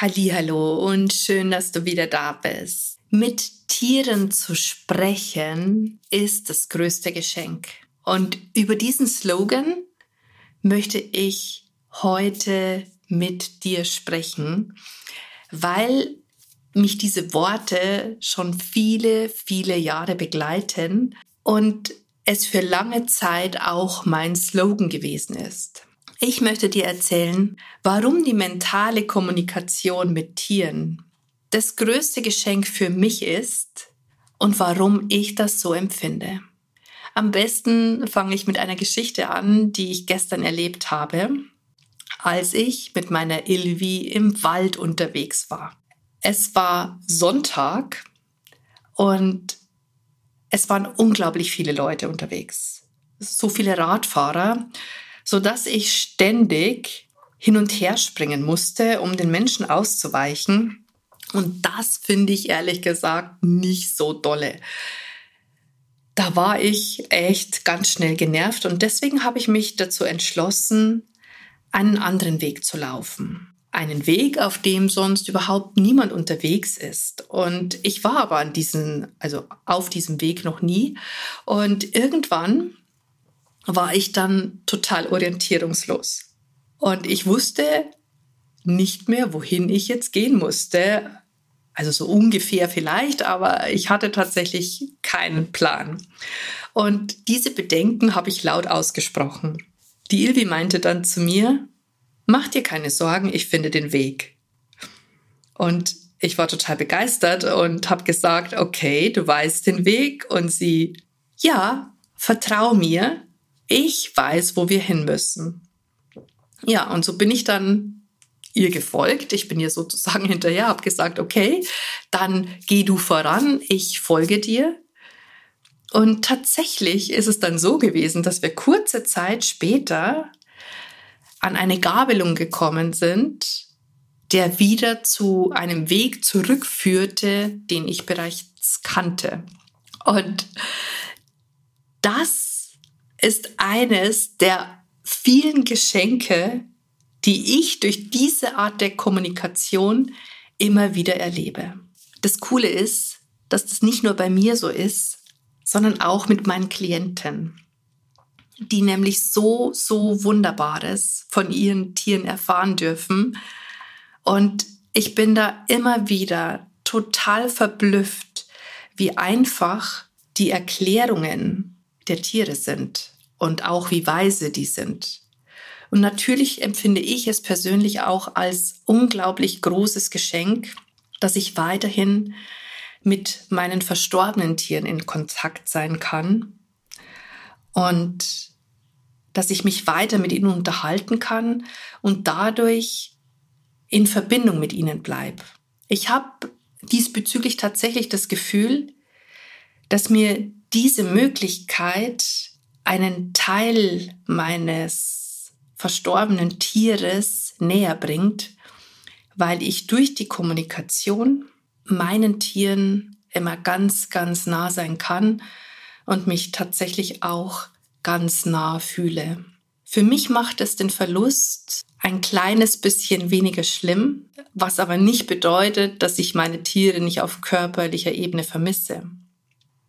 Hallo und schön, dass du wieder da bist. Mit Tieren zu sprechen ist das größte Geschenk. Und über diesen Slogan möchte ich heute mit dir sprechen, weil mich diese Worte schon viele, viele Jahre begleiten und es für lange Zeit auch mein Slogan gewesen ist. Ich möchte dir erzählen, warum die mentale Kommunikation mit Tieren das größte Geschenk für mich ist und warum ich das so empfinde. Am besten fange ich mit einer Geschichte an, die ich gestern erlebt habe, als ich mit meiner Ilvi im Wald unterwegs war. Es war Sonntag und es waren unglaublich viele Leute unterwegs. So viele Radfahrer, so dass ich ständig hin und her springen musste, um den Menschen auszuweichen. Und das finde ich ehrlich gesagt nicht so dolle. Da war ich echt ganz schnell genervt und deswegen habe ich mich dazu entschlossen, einen anderen Weg zu laufen einen Weg, auf dem sonst überhaupt niemand unterwegs ist. Und ich war aber an diesen, also auf diesem Weg noch nie. Und irgendwann war ich dann total orientierungslos. Und ich wusste nicht mehr, wohin ich jetzt gehen musste. Also so ungefähr vielleicht, aber ich hatte tatsächlich keinen Plan. Und diese Bedenken habe ich laut ausgesprochen. Die Ilvi meinte dann zu mir, mach dir keine Sorgen, ich finde den Weg. Und ich war total begeistert und habe gesagt, okay, du weißt den Weg. Und sie, ja, vertrau mir, ich weiß, wo wir hin müssen. Ja, und so bin ich dann ihr gefolgt. Ich bin ihr sozusagen hinterher, habe gesagt, okay, dann geh du voran, ich folge dir. Und tatsächlich ist es dann so gewesen, dass wir kurze Zeit später an eine Gabelung gekommen sind, der wieder zu einem Weg zurückführte, den ich bereits kannte. Und das ist eines der vielen Geschenke, die ich durch diese Art der Kommunikation immer wieder erlebe. Das Coole ist, dass das nicht nur bei mir so ist, sondern auch mit meinen Klienten die nämlich so, so Wunderbares von ihren Tieren erfahren dürfen. Und ich bin da immer wieder total verblüfft, wie einfach die Erklärungen der Tiere sind und auch wie weise die sind. Und natürlich empfinde ich es persönlich auch als unglaublich großes Geschenk, dass ich weiterhin mit meinen verstorbenen Tieren in Kontakt sein kann und dass ich mich weiter mit ihnen unterhalten kann und dadurch in Verbindung mit ihnen bleibe. Ich habe diesbezüglich tatsächlich das Gefühl, dass mir diese Möglichkeit, einen Teil meines verstorbenen Tieres näher bringt, weil ich durch die Kommunikation meinen Tieren immer ganz, ganz nah sein kann und mich tatsächlich auch ganz nah fühle. Für mich macht es den Verlust ein kleines bisschen weniger schlimm, was aber nicht bedeutet, dass ich meine Tiere nicht auf körperlicher Ebene vermisse.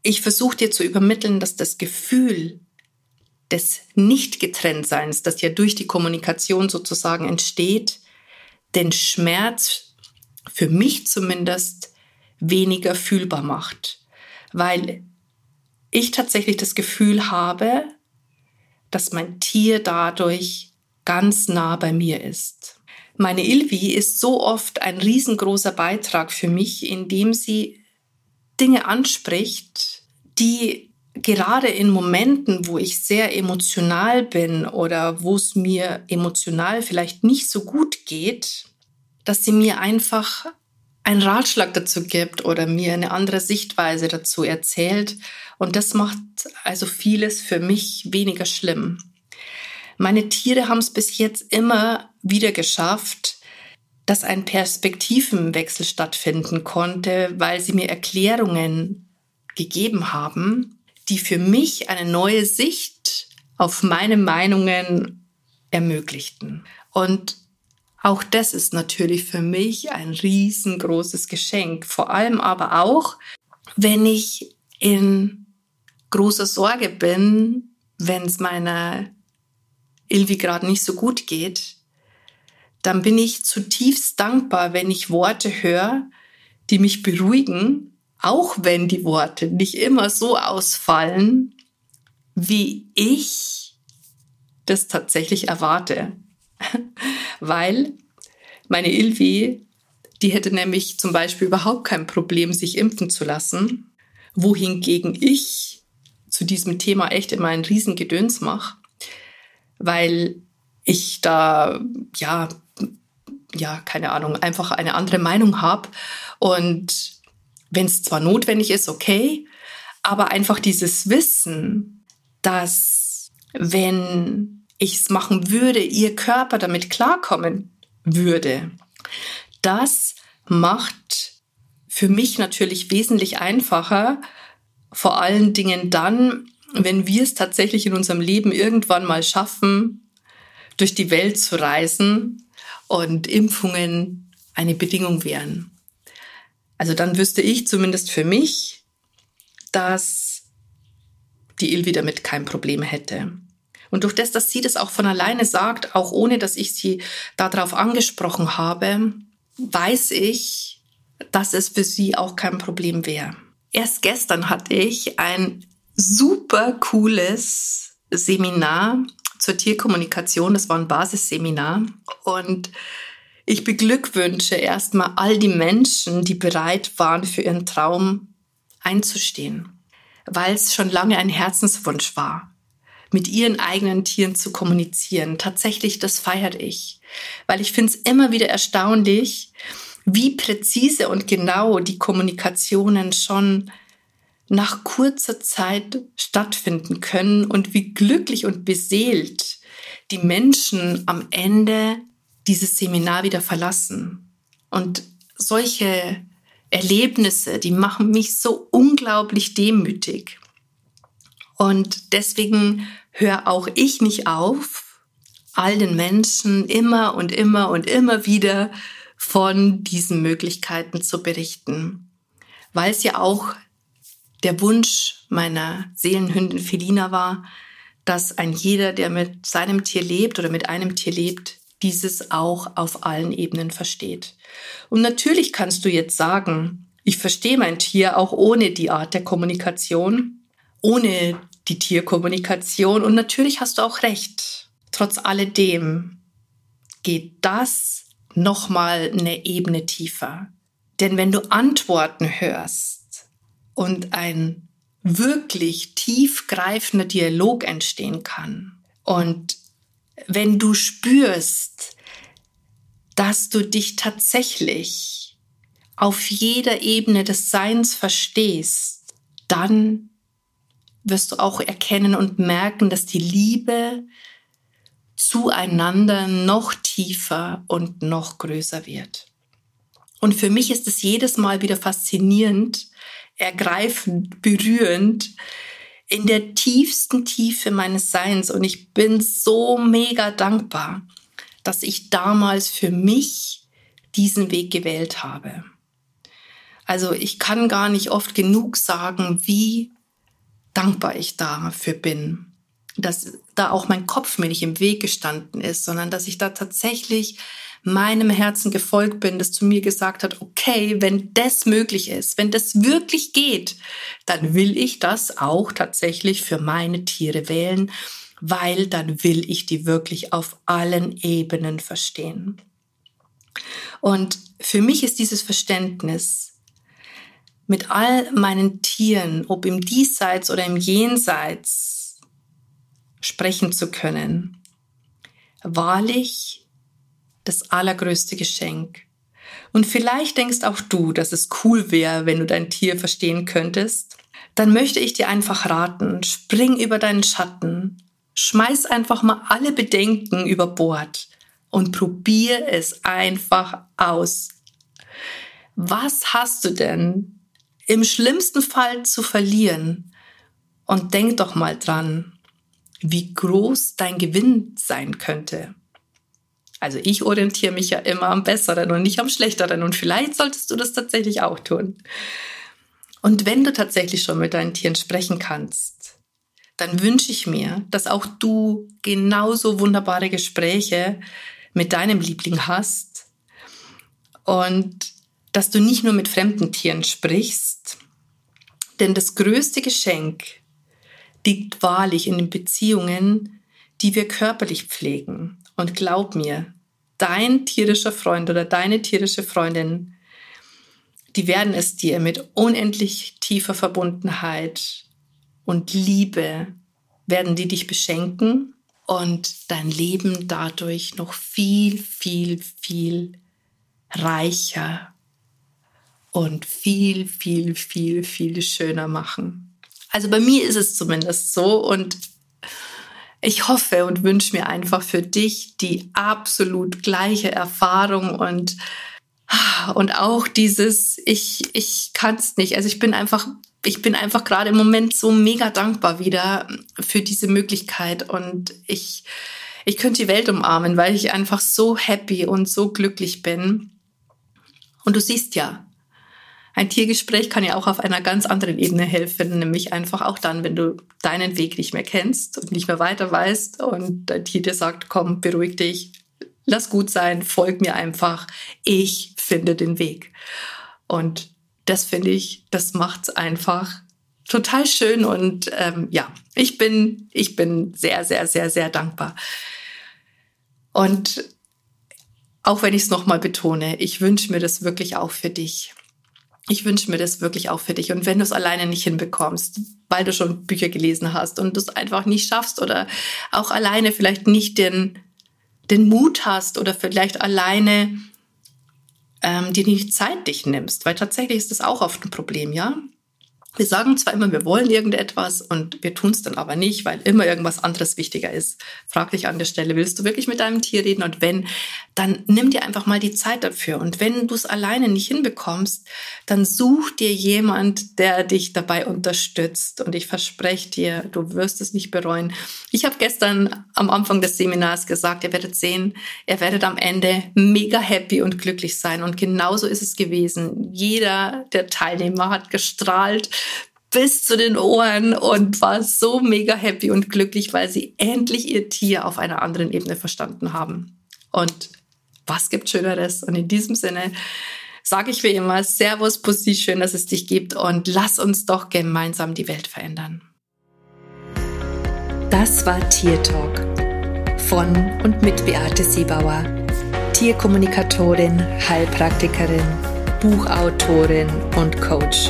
Ich versuche dir zu übermitteln, dass das Gefühl des Nicht-Getrenntseins, das ja durch die Kommunikation sozusagen entsteht, den Schmerz für mich zumindest weniger fühlbar macht, weil ich tatsächlich das Gefühl habe, dass mein Tier dadurch ganz nah bei mir ist. Meine Ilvi ist so oft ein riesengroßer Beitrag für mich, indem sie Dinge anspricht, die gerade in Momenten, wo ich sehr emotional bin oder wo es mir emotional vielleicht nicht so gut geht, dass sie mir einfach einen Ratschlag dazu gibt oder mir eine andere Sichtweise dazu erzählt. Und das macht also vieles für mich weniger schlimm. Meine Tiere haben es bis jetzt immer wieder geschafft, dass ein Perspektivenwechsel stattfinden konnte, weil sie mir Erklärungen gegeben haben, die für mich eine neue Sicht auf meine Meinungen ermöglichten. Und auch das ist natürlich für mich ein riesengroßes Geschenk. Vor allem aber auch, wenn ich in großer Sorge bin, wenn es meiner Ilvi gerade nicht so gut geht, dann bin ich zutiefst dankbar, wenn ich Worte höre, die mich beruhigen, auch wenn die Worte nicht immer so ausfallen, wie ich das tatsächlich erwarte. Weil meine Ilvi, die hätte nämlich zum Beispiel überhaupt kein Problem, sich impfen zu lassen, wohingegen ich zu diesem Thema echt immer ein Riesengedöns mache, weil ich da, ja, ja, keine Ahnung, einfach eine andere Meinung habe. Und wenn es zwar notwendig ist, okay, aber einfach dieses Wissen, dass wenn ich es machen würde, ihr Körper damit klarkommen würde, das macht für mich natürlich wesentlich einfacher, vor allen Dingen dann, wenn wir es tatsächlich in unserem Leben irgendwann mal schaffen, durch die Welt zu reisen und Impfungen eine Bedingung wären. Also dann wüsste ich zumindest für mich, dass die Ilvi damit kein Problem hätte. Und durch das, dass sie das auch von alleine sagt, auch ohne dass ich sie darauf angesprochen habe, weiß ich, dass es für sie auch kein Problem wäre. Erst gestern hatte ich ein super cooles Seminar zur Tierkommunikation. Das war ein Basisseminar. Und ich beglückwünsche erstmal all die Menschen, die bereit waren, für ihren Traum einzustehen, weil es schon lange ein Herzenswunsch war, mit ihren eigenen Tieren zu kommunizieren. Tatsächlich, das feiert ich, weil ich finde es immer wieder erstaunlich, wie präzise und genau die Kommunikationen schon nach kurzer Zeit stattfinden können und wie glücklich und beseelt die Menschen am Ende dieses Seminar wieder verlassen. Und solche Erlebnisse, die machen mich so unglaublich demütig. Und deswegen höre auch ich nicht auf, all den Menschen immer und immer und immer wieder von diesen Möglichkeiten zu berichten, weil es ja auch der Wunsch meiner Seelenhündin Felina war, dass ein jeder, der mit seinem Tier lebt oder mit einem Tier lebt, dieses auch auf allen Ebenen versteht. Und natürlich kannst du jetzt sagen, ich verstehe mein Tier auch ohne die Art der Kommunikation, ohne die Tierkommunikation. Und natürlich hast du auch recht. Trotz alledem geht das nochmal eine Ebene tiefer. Denn wenn du Antworten hörst und ein wirklich tiefgreifender Dialog entstehen kann und wenn du spürst, dass du dich tatsächlich auf jeder Ebene des Seins verstehst, dann wirst du auch erkennen und merken, dass die Liebe zueinander noch tiefer und noch größer wird. Und für mich ist es jedes Mal wieder faszinierend, ergreifend, berührend, in der tiefsten Tiefe meines Seins. Und ich bin so mega dankbar, dass ich damals für mich diesen Weg gewählt habe. Also ich kann gar nicht oft genug sagen, wie dankbar ich dafür bin, dass da auch mein Kopf mir nicht im Weg gestanden ist, sondern dass ich da tatsächlich meinem Herzen gefolgt bin, das zu mir gesagt hat, okay, wenn das möglich ist, wenn das wirklich geht, dann will ich das auch tatsächlich für meine Tiere wählen, weil dann will ich die wirklich auf allen Ebenen verstehen. Und für mich ist dieses Verständnis mit all meinen Tieren, ob im Diesseits oder im Jenseits, sprechen zu können, wahrlich das allergrößte Geschenk. Und vielleicht denkst auch du, dass es cool wäre, wenn du dein Tier verstehen könntest. Dann möchte ich dir einfach raten, spring über deinen Schatten, schmeiß einfach mal alle Bedenken über Bord und probier es einfach aus. Was hast du denn im schlimmsten Fall zu verlieren? Und denk doch mal dran, wie groß dein Gewinn sein könnte. Also ich orientiere mich ja immer am Besseren und nicht am Schlechteren und vielleicht solltest du das tatsächlich auch tun. Und wenn du tatsächlich schon mit deinen Tieren sprechen kannst, dann wünsche ich mir, dass auch du genauso wunderbare Gespräche mit deinem Liebling hast und dass du nicht nur mit fremden Tieren sprichst, denn das größte Geschenk liegt wahrlich in den Beziehungen, die wir körperlich pflegen. Und glaub mir, dein tierischer Freund oder deine tierische Freundin, die werden es dir mit unendlich tiefer Verbundenheit und Liebe, werden die dich beschenken und dein Leben dadurch noch viel, viel, viel reicher und viel, viel, viel, viel schöner machen. Also bei mir ist es zumindest so und ich hoffe und wünsche mir einfach für dich die absolut gleiche Erfahrung und und auch dieses ich ich kann es nicht. Also ich bin einfach ich bin einfach gerade im Moment so mega dankbar wieder für diese Möglichkeit und ich, ich könnte die Welt umarmen, weil ich einfach so happy und so glücklich bin. Und du siehst ja, ein Tiergespräch kann ja auch auf einer ganz anderen Ebene helfen, nämlich einfach auch dann, wenn du deinen Weg nicht mehr kennst und nicht mehr weiter weißt und dein Tier dir sagt, komm, beruhig dich, lass gut sein, folg mir einfach, ich finde den Weg. Und das finde ich, das macht's einfach total schön und ähm, ja, ich bin, ich bin sehr, sehr, sehr, sehr dankbar. Und auch wenn ich es nochmal betone, ich wünsche mir das wirklich auch für dich. Ich wünsche mir das wirklich auch für dich. Und wenn du es alleine nicht hinbekommst, weil du schon Bücher gelesen hast und du es einfach nicht schaffst oder auch alleine vielleicht nicht den, den Mut hast oder vielleicht alleine ähm, dir nicht Zeit dich nimmst, weil tatsächlich ist das auch oft ein Problem, ja. Wir sagen zwar immer, wir wollen irgendetwas und wir tun es dann aber nicht, weil immer irgendwas anderes wichtiger ist. Frag dich an der Stelle, willst du wirklich mit deinem Tier reden? Und wenn, dann nimm dir einfach mal die Zeit dafür. Und wenn du es alleine nicht hinbekommst, dann such dir jemand, der dich dabei unterstützt. Und ich verspreche dir, du wirst es nicht bereuen. Ich habe gestern am Anfang des Seminars gesagt, ihr werdet sehen, ihr werdet am Ende mega happy und glücklich sein. Und genauso ist es gewesen. Jeder der Teilnehmer hat gestrahlt bis zu den Ohren und war so mega happy und glücklich, weil sie endlich ihr Tier auf einer anderen Ebene verstanden haben. Und was gibt Schöneres? Und in diesem Sinne sage ich wie immer, Servus, Pussy, schön, dass es dich gibt und lass uns doch gemeinsam die Welt verändern. Das war Tier Talk von und mit Beate Siebauer, Tierkommunikatorin, Heilpraktikerin, Buchautorin und Coach.